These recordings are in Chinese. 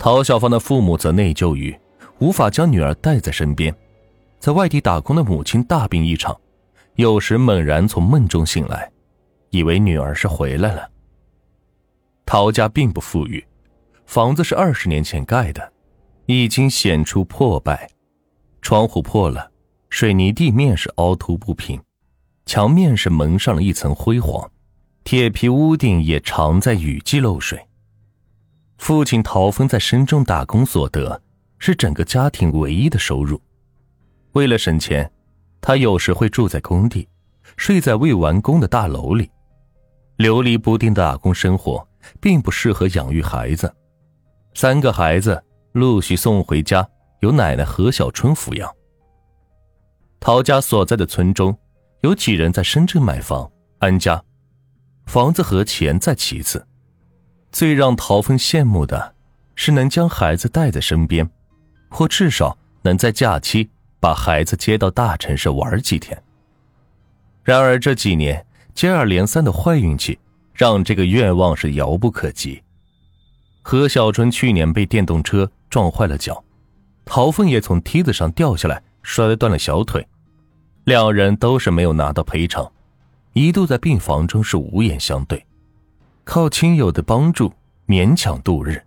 陶小芳的父母则内疚于无法将女儿带在身边，在外地打工的母亲大病一场，有时猛然从梦中醒来，以为女儿是回来了。陶家并不富裕，房子是二十年前盖的，已经显出破败，窗户破了，水泥地面是凹凸不平，墙面是蒙上了一层灰黄，铁皮屋顶也常在雨季漏水。父亲陶峰在深圳打工所得是整个家庭唯一的收入。为了省钱，他有时会住在工地，睡在未完工的大楼里。流离不定的打工生活并不适合养育孩子。三个孩子陆续送回家，由奶奶何小春抚养。陶家所在的村中，有几人在深圳买房安家，房子和钱在其次。最让陶峰羡慕的，是能将孩子带在身边，或至少能在假期把孩子接到大城市玩几天。然而这几年接二连三的坏运气，让这个愿望是遥不可及。何小春去年被电动车撞坏了脚，陶峰也从梯子上掉下来，摔断了小腿，两人都是没有拿到赔偿，一度在病房中是无言相对。靠亲友的帮助勉强度日。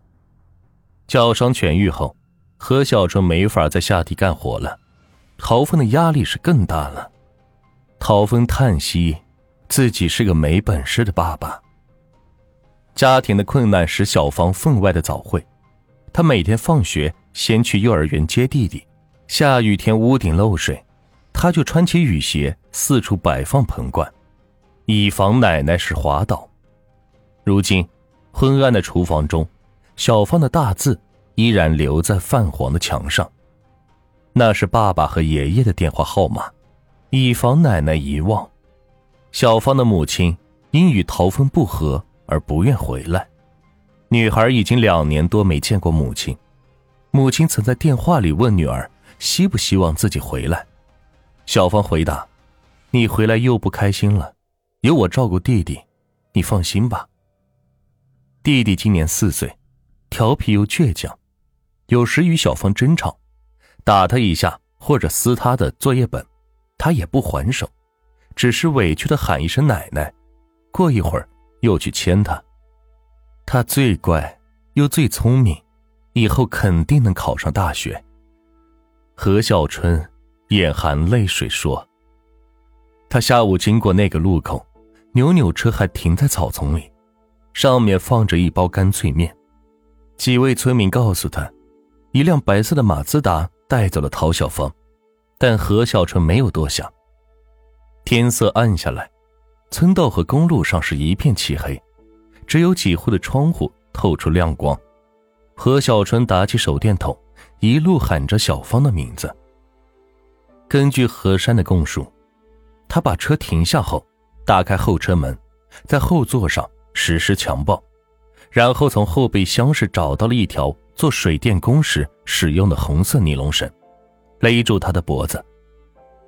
脚伤痊愈后，何小春没法在下地干活了，陶峰的压力是更大了。陶峰叹息，自己是个没本事的爸爸。家庭的困难使小芳分外的早会，他每天放学先去幼儿园接弟弟，下雨天屋顶漏水，他就穿起雨鞋四处摆放盆罐，以防奶奶是滑倒。如今，昏暗的厨房中，小芳的大字依然留在泛黄的墙上。那是爸爸和爷爷的电话号码，以防奶奶遗忘。小芳的母亲因与陶峰不和而不愿回来。女孩已经两年多没见过母亲。母亲曾在电话里问女儿希不希望自己回来。小芳回答：“你回来又不开心了，有我照顾弟弟，你放心吧。”弟弟今年四岁，调皮又倔强，有时与小芳争吵，打他一下或者撕他的作业本，他也不还手，只是委屈的喊一声奶奶，过一会儿又去牵他。他最乖又最聪明，以后肯定能考上大学。何小春眼含泪水说：“他下午经过那个路口，扭扭车还停在草丛里。”上面放着一包干脆面，几位村民告诉他，一辆白色的马自达带走了陶小芳，但何小春没有多想。天色暗下来，村道和公路上是一片漆黑，只有几户的窗户透出亮光。何小春打起手电筒，一路喊着小芳的名字。根据何山的供述，他把车停下后，打开后车门，在后座上。实施强暴，然后从后备箱是找到了一条做水电工时使用的红色尼龙绳，勒住他的脖子。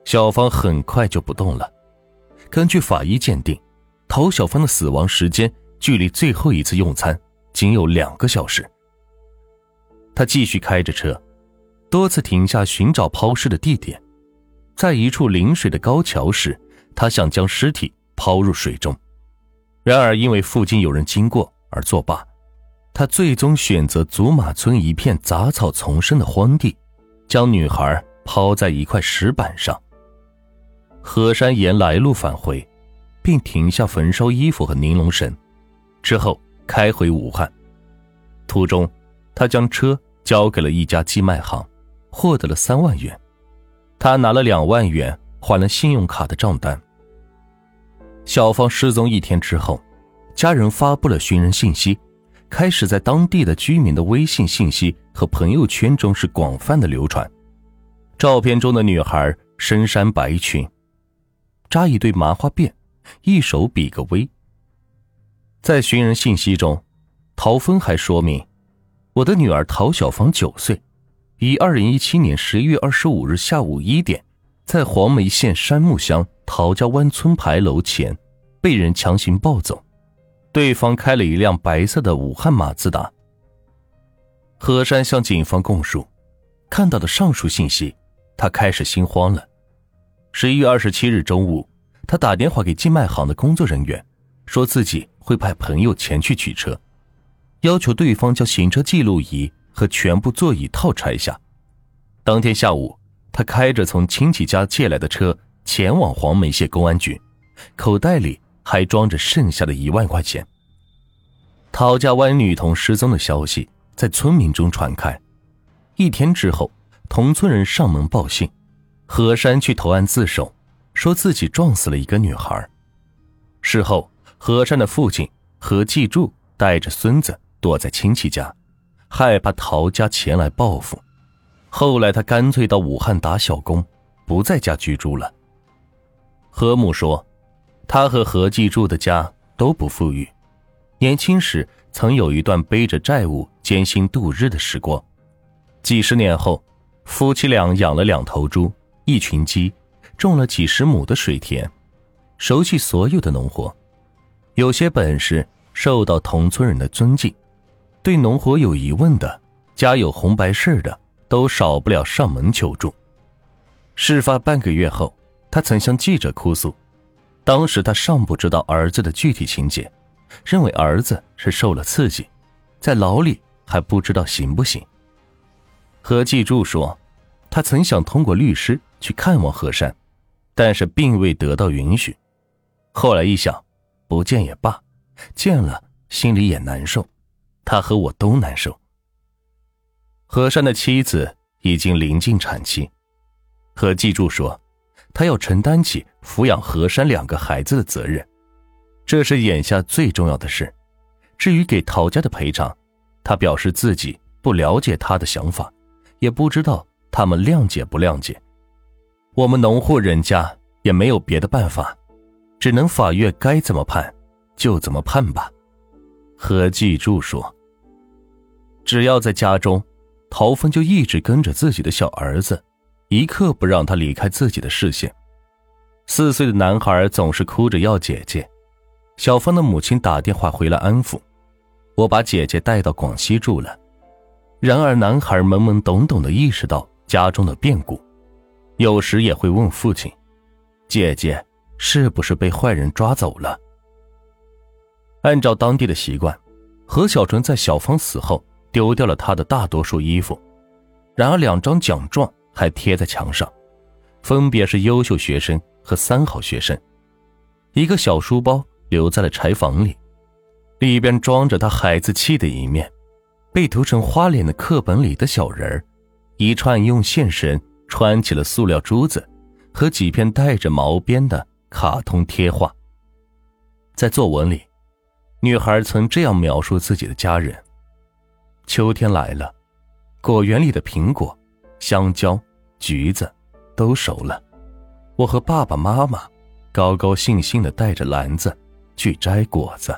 小芳很快就不动了。根据法医鉴定，陶小芳的死亡时间距离最后一次用餐仅有两个小时。他继续开着车，多次停下寻找抛尸的地点，在一处临水的高桥时，他想将尸体抛入水中。然而，因为附近有人经过而作罢，他最终选择祖马村一片杂草丛生的荒地，将女孩抛在一块石板上。何山岩来路返回，并停下焚烧衣服和尼龙绳，之后开回武汉。途中，他将车交给了一家寄卖行，获得了三万元。他拿了两万元还了信用卡的账单。小芳失踪一天之后，家人发布了寻人信息，开始在当地的居民的微信信息和朋友圈中是广泛的流传。照片中的女孩深衫白裙，扎一对麻花辫，一手比个 V。在寻人信息中，陶峰还说明：“我的女儿陶小芳九岁，于二零一七年十一月二十五日下午一点。”在黄梅县山木乡陶家湾村牌楼前，被人强行抱走。对方开了一辆白色的武汉马自达。何山向警方供述，看到的上述信息，他开始心慌了。十一月二十七日中午，他打电话给寄卖行的工作人员，说自己会派朋友前去取车，要求对方将行车记录仪和全部座椅套拆下。当天下午，他开着从亲戚家借来的车前往黄梅县公安局，口袋里还装着剩下的一万块钱。陶家湾女童失踪的消息在村民中传开，一天之后，同村人上门报信，何山去投案自首，说自己撞死了一个女孩。事后，何山的父亲何继柱带着孙子躲在亲戚家，害怕陶家前来报复。后来，他干脆到武汉打小工，不在家居住了。何母说，他和何继柱的家都不富裕。年轻时曾有一段背着债务艰辛度日的时光，几十年后，夫妻俩养了两头猪、一群鸡，种了几十亩的水田，熟悉所有的农活，有些本事，受到同村人的尊敬。对农活有疑问的，家有红白事的，都少不了上门求助。事发半个月后，他曾向记者哭诉，当时他尚不知道儿子的具体情节。认为儿子是受了刺激，在牢里还不知道行不行。何继柱说，他曾想通过律师去看望何山，但是并未得到允许。后来一想，不见也罢，见了心里也难受，他和我都难受。何山的妻子已经临近产期，何继柱说，他要承担起抚养何山两个孩子的责任。这是眼下最重要的事。至于给陶家的赔偿，他表示自己不了解他的想法，也不知道他们谅解不谅解。我们农户人家也没有别的办法，只能法院该怎么判就怎么判吧。何继柱说：“只要在家中，陶峰就一直跟着自己的小儿子，一刻不让他离开自己的视线。四岁的男孩总是哭着要姐姐。”小芳的母亲打电话回来安抚，我把姐姐带到广西住了。然而，男孩懵懵懂懂的意识到家中的变故，有时也会问父亲：“姐姐是不是被坏人抓走了？”按照当地的习惯，何小纯在小芳死后丢掉了她的大多数衣服，然而两张奖状还贴在墙上，分别是优秀学生和三好学生，一个小书包。留在了柴房里，里边装着他孩子气的一面，被涂成花脸的课本里的小人儿，一串用线绳穿起了塑料珠子，和几片带着毛边的卡通贴画。在作文里，女孩曾这样描述自己的家人：秋天来了，果园里的苹果、香蕉、橘子都熟了，我和爸爸妈妈高高兴兴的带着篮子。去摘果子。